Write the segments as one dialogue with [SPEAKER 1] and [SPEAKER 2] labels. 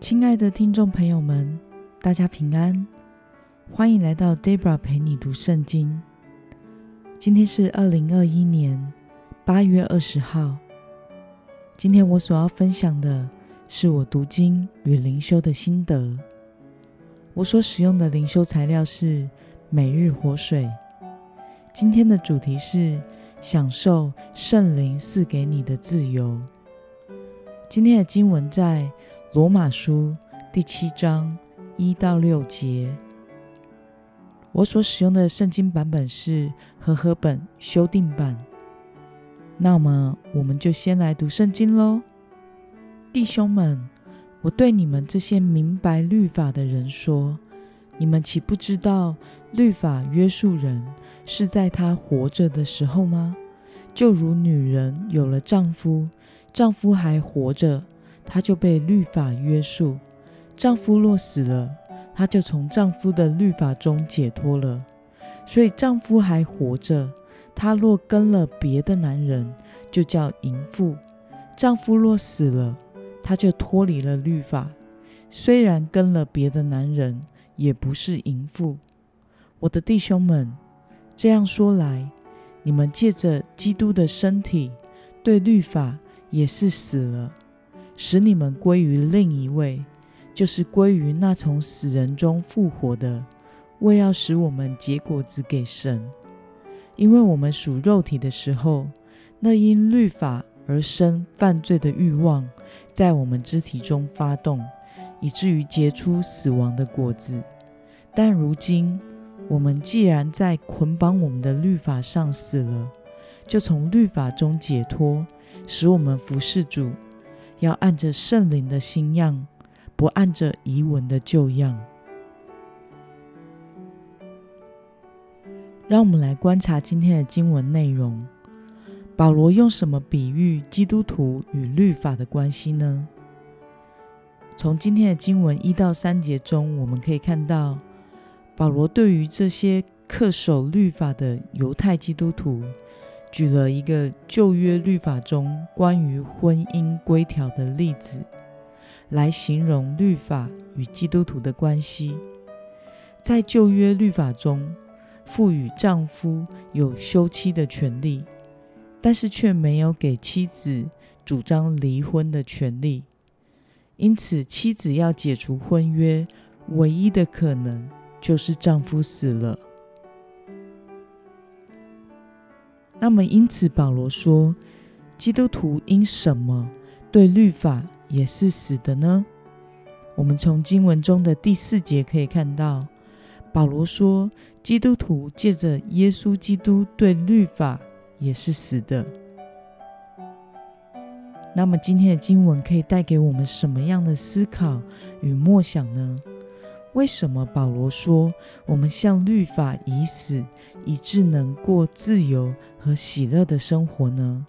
[SPEAKER 1] 亲爱的听众朋友们，大家平安，欢迎来到 Debra 陪你读圣经。今天是二零二一年八月二十号。今天我所要分享的是我读经与灵修的心得。我所使用的灵修材料是每日活水。今天的主题是享受圣灵赐给你的自由。今天的经文在。罗马书第七章一到六节，我所使用的圣经版本是和合本修订版。那么，我们就先来读圣经喽。弟兄们，我对你们这些明白律法的人说：你们岂不知道律法约束人是在她活着的时候吗？就如女人有了丈夫，丈夫还活着。她就被律法约束，丈夫若死了，她就从丈夫的律法中解脱了。所以丈夫还活着，她若跟了别的男人，就叫淫妇。丈夫若死了，她就脱离了律法，虽然跟了别的男人，也不是淫妇。我的弟兄们，这样说来，你们借着基督的身体，对律法也是死了。使你们归于另一位，就是归于那从死人中复活的，为要使我们结果子给神。因为我们属肉体的时候，那因律法而生犯罪的欲望，在我们肢体中发动，以至于结出死亡的果子。但如今，我们既然在捆绑我们的律法上死了，就从律法中解脱，使我们服事主。要按着圣灵的新样，不按着遗文的旧样。让我们来观察今天的经文内容。保罗用什么比喻基督徒与律法的关系呢？从今天的经文一到三节中，我们可以看到，保罗对于这些恪守律法的犹太基督徒，举了一个旧约律法中关于婚姻规条的例子，来形容律法与基督徒的关系。在旧约律法中，赋予丈夫有休妻的权利，但是却没有给妻子主张离婚的权利。因此，妻子要解除婚约，唯一的可能就是丈夫死了。那么，因此保罗说，基督徒因什么对律法也是死的呢？我们从经文中的第四节可以看到，保罗说，基督徒借着耶稣基督对律法也是死的。那么，今天的经文可以带给我们什么样的思考与默想呢？为什么保罗说我们向律法已死，以致能过自由和喜乐的生活呢？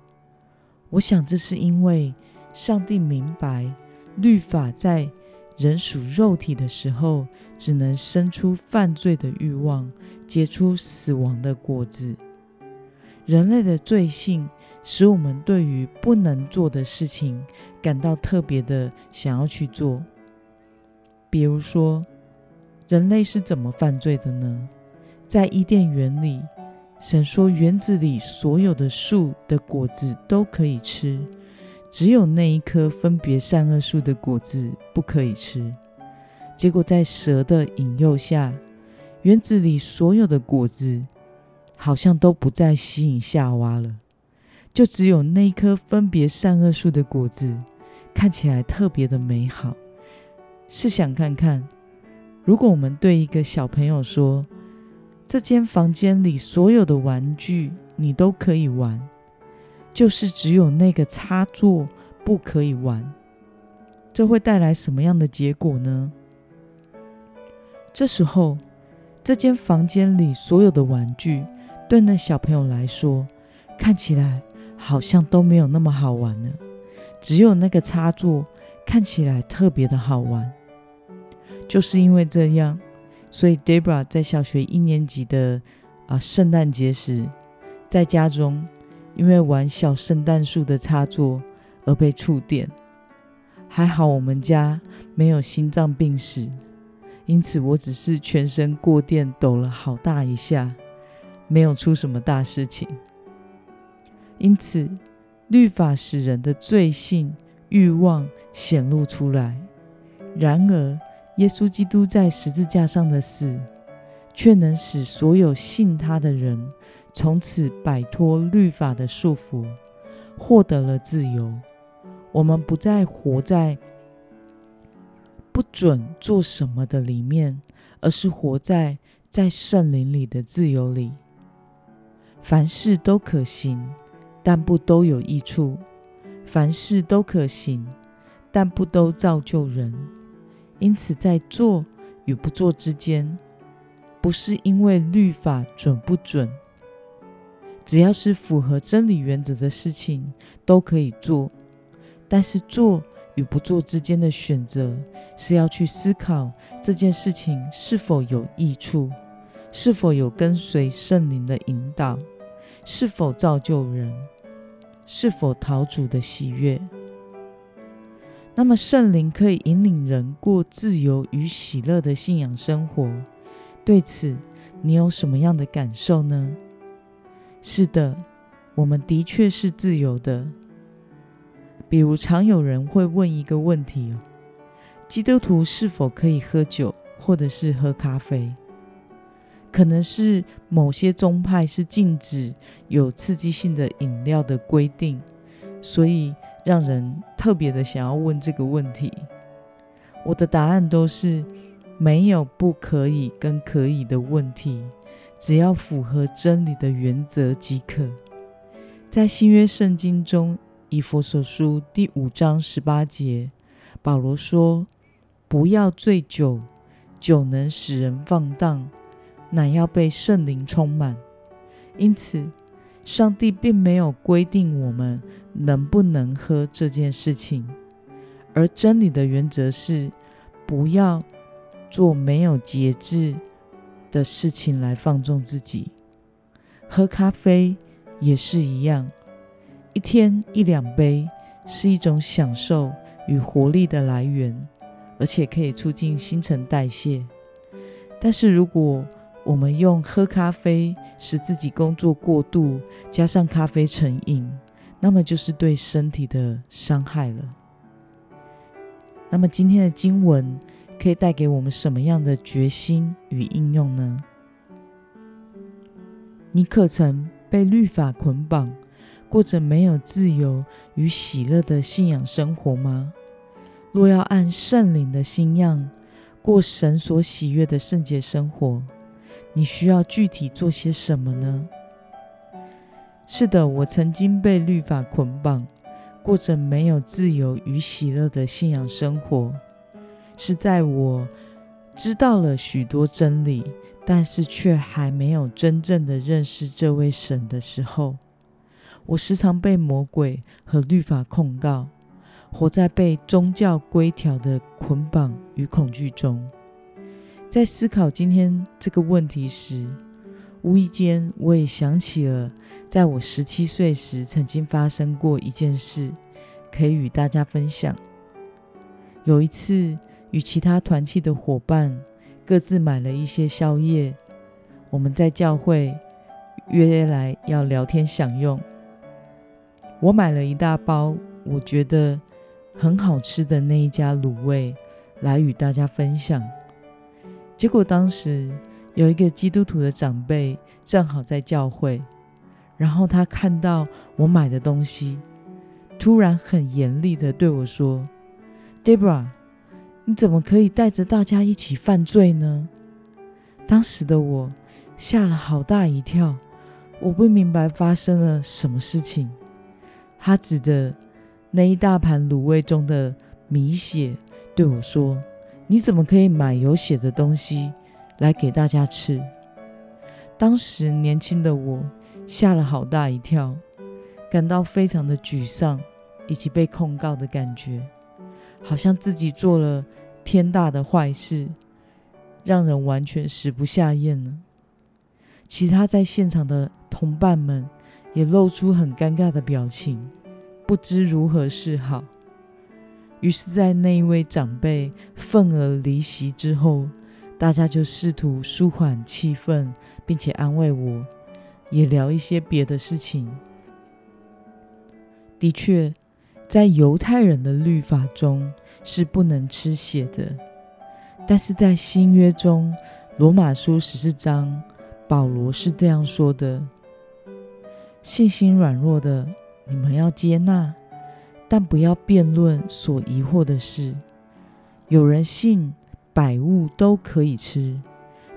[SPEAKER 1] 我想这是因为上帝明白，律法在人属肉体的时候，只能生出犯罪的欲望，结出死亡的果子。人类的罪性使我们对于不能做的事情感到特别的想要去做，比如说。人类是怎么犯罪的呢？在伊甸园里，神说园子里所有的树的果子都可以吃，只有那一棵分别善恶树的果子不可以吃。结果在蛇的引诱下，园子里所有的果子好像都不再吸引夏娃了，就只有那一棵分别善恶树的果子看起来特别的美好。试想看看。如果我们对一个小朋友说：“这间房间里所有的玩具你都可以玩，就是只有那个插座不可以玩。”这会带来什么样的结果呢？这时候，这间房间里所有的玩具对那小朋友来说，看起来好像都没有那么好玩了，只有那个插座看起来特别的好玩。就是因为这样，所以 Debra 在小学一年级的啊圣诞节时，在家中因为玩小圣诞树的插座而被触电，还好我们家没有心脏病史，因此我只是全身过电抖了好大一下，没有出什么大事情。因此，律法使人的罪性欲望显露出来。然而，耶稣基督在十字架上的死，却能使所有信他的人从此摆脱律法的束缚，获得了自由。我们不再活在不准做什么的里面，而是活在在圣灵里的自由里。凡事都可行，但不都有益处；凡事都可行，但不都造就人。因此，在做与不做之间，不是因为律法准不准，只要是符合真理原则的事情，都可以做。但是做与不做之间的选择，是要去思考这件事情是否有益处，是否有跟随圣灵的引导，是否造就人，是否讨主的喜悦。那么圣灵可以引领人过自由与喜乐的信仰生活，对此你有什么样的感受呢？是的，我们的确是自由的。比如，常有人会问一个问题：哦基督徒是否可以喝酒，或者是喝咖啡？可能是某些宗派是禁止有刺激性的饮料的规定，所以让人特别的想要问这个问题。我的答案都是没有不可以跟可以的问题，只要符合真理的原则即可。在新约圣经中。以弗所书第五章十八节，保罗说：“不要醉酒，酒能使人放荡，乃要被圣灵充满。”因此，上帝并没有规定我们能不能喝这件事情，而真理的原则是不要做没有节制的事情来放纵自己。喝咖啡也是一样。一天一两杯是一种享受与活力的来源，而且可以促进新陈代谢。但是，如果我们用喝咖啡使自己工作过度，加上咖啡成瘾，那么就是对身体的伤害了。那么，今天的经文可以带给我们什么样的决心与应用呢？你可曾被律法捆绑？过着没有自由与喜乐的信仰生活吗？若要按圣灵的心样过神所喜悦的圣洁生活，你需要具体做些什么呢？是的，我曾经被律法捆绑，过着没有自由与喜乐的信仰生活。是在我知道了许多真理，但是却还没有真正的认识这位神的时候。我时常被魔鬼和律法控告，活在被宗教规条的捆绑与恐惧中。在思考今天这个问题时，无意间我也想起了，在我十七岁时曾经发生过一件事，可以与大家分享。有一次，与其他团契的伙伴各自买了一些宵夜，我们在教会约来要聊天享用。我买了一大包，我觉得很好吃的那一家卤味来与大家分享。结果当时有一个基督徒的长辈正好在教会，然后他看到我买的东西，突然很严厉地对我说：“Debra，你怎么可以带着大家一起犯罪呢？”当时的我吓了好大一跳，我不明白发生了什么事情。他指着那一大盘卤味中的米血对我说：“你怎么可以买有血的东西来给大家吃？”当时年轻的我吓了好大一跳，感到非常的沮丧，以及被控告的感觉，好像自己做了天大的坏事，让人完全食不下咽了。其他在现场的同伴们。也露出很尴尬的表情，不知如何是好。于是，在那一位长辈愤而离席之后，大家就试图舒缓气氛，并且安慰我，也聊一些别的事情。的确，在犹太人的律法中是不能吃血的，但是在新约中，罗马书十四章，保罗是这样说的：“信心软弱的，你们要接纳。”但不要辩论所疑惑的事。有人信百物都可以吃，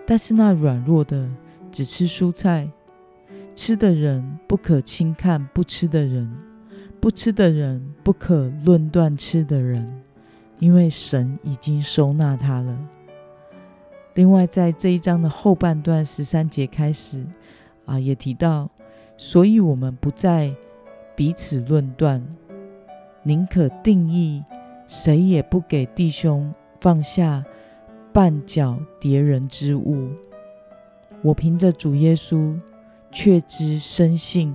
[SPEAKER 1] 但是那软弱的只吃蔬菜。吃的人不可轻看不吃的人，不吃的人不可论断吃的人，因为神已经收纳他了。另外，在这一章的后半段十三节开始啊，也提到，所以我们不再彼此论断。宁可定义，谁也不给弟兄放下绊脚跌人之物。我凭着主耶稣，确知深信，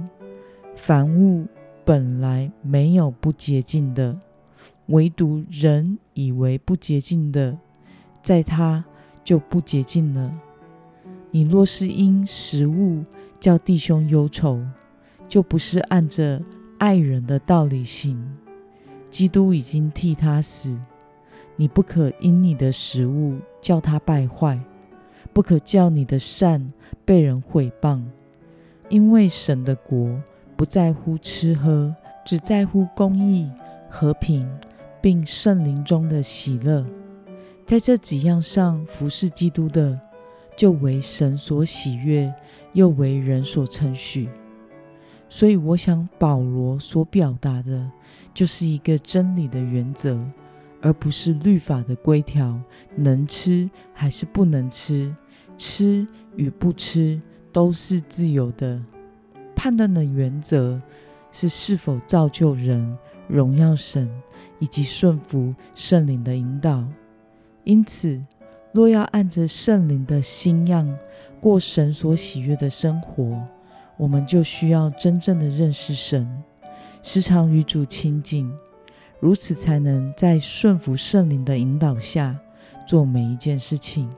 [SPEAKER 1] 凡物本来没有不洁净的，唯独人以为不洁净的，在他就不洁净了。你若是因食物叫弟兄忧愁，就不是按着爱人的道理行。基督已经替他死，你不可因你的食物叫他败坏，不可叫你的善被人毁谤，因为神的国不在乎吃喝，只在乎公义、和平，并圣灵中的喜乐。在这几样上服侍基督的，就为神所喜悦，又为人所称许。所以，我想保罗所表达的，就是一个真理的原则，而不是律法的规条，能吃还是不能吃，吃与不吃都是自由的。判断的原则是是否造就人、荣耀神以及顺服圣灵的引导。因此，若要按着圣灵的新样过神所喜悦的生活，我们就需要真正的认识神，时常与主亲近，如此才能在顺服圣灵的引导下做每一件事情，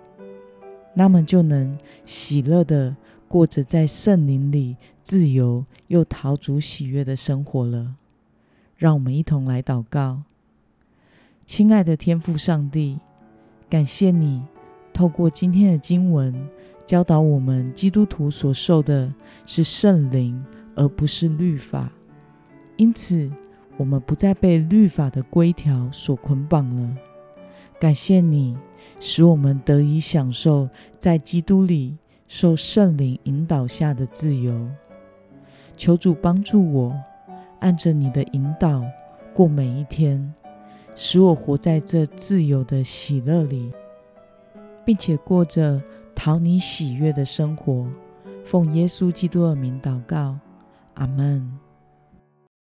[SPEAKER 1] 那么就能喜乐地过着在圣灵里自由又讨主喜悦的生活了。让我们一同来祷告，亲爱的天父上帝，感谢你透过今天的经文。教导我们，基督徒所受的是圣灵，而不是律法。因此，我们不再被律法的规条所捆绑了。感谢你，使我们得以享受在基督里受圣灵引导下的自由。求主帮助我，按着你的引导过每一天，使我活在这自由的喜乐里，并且过着。讨你喜悦的生活，奉耶稣基督的名祷告，阿门。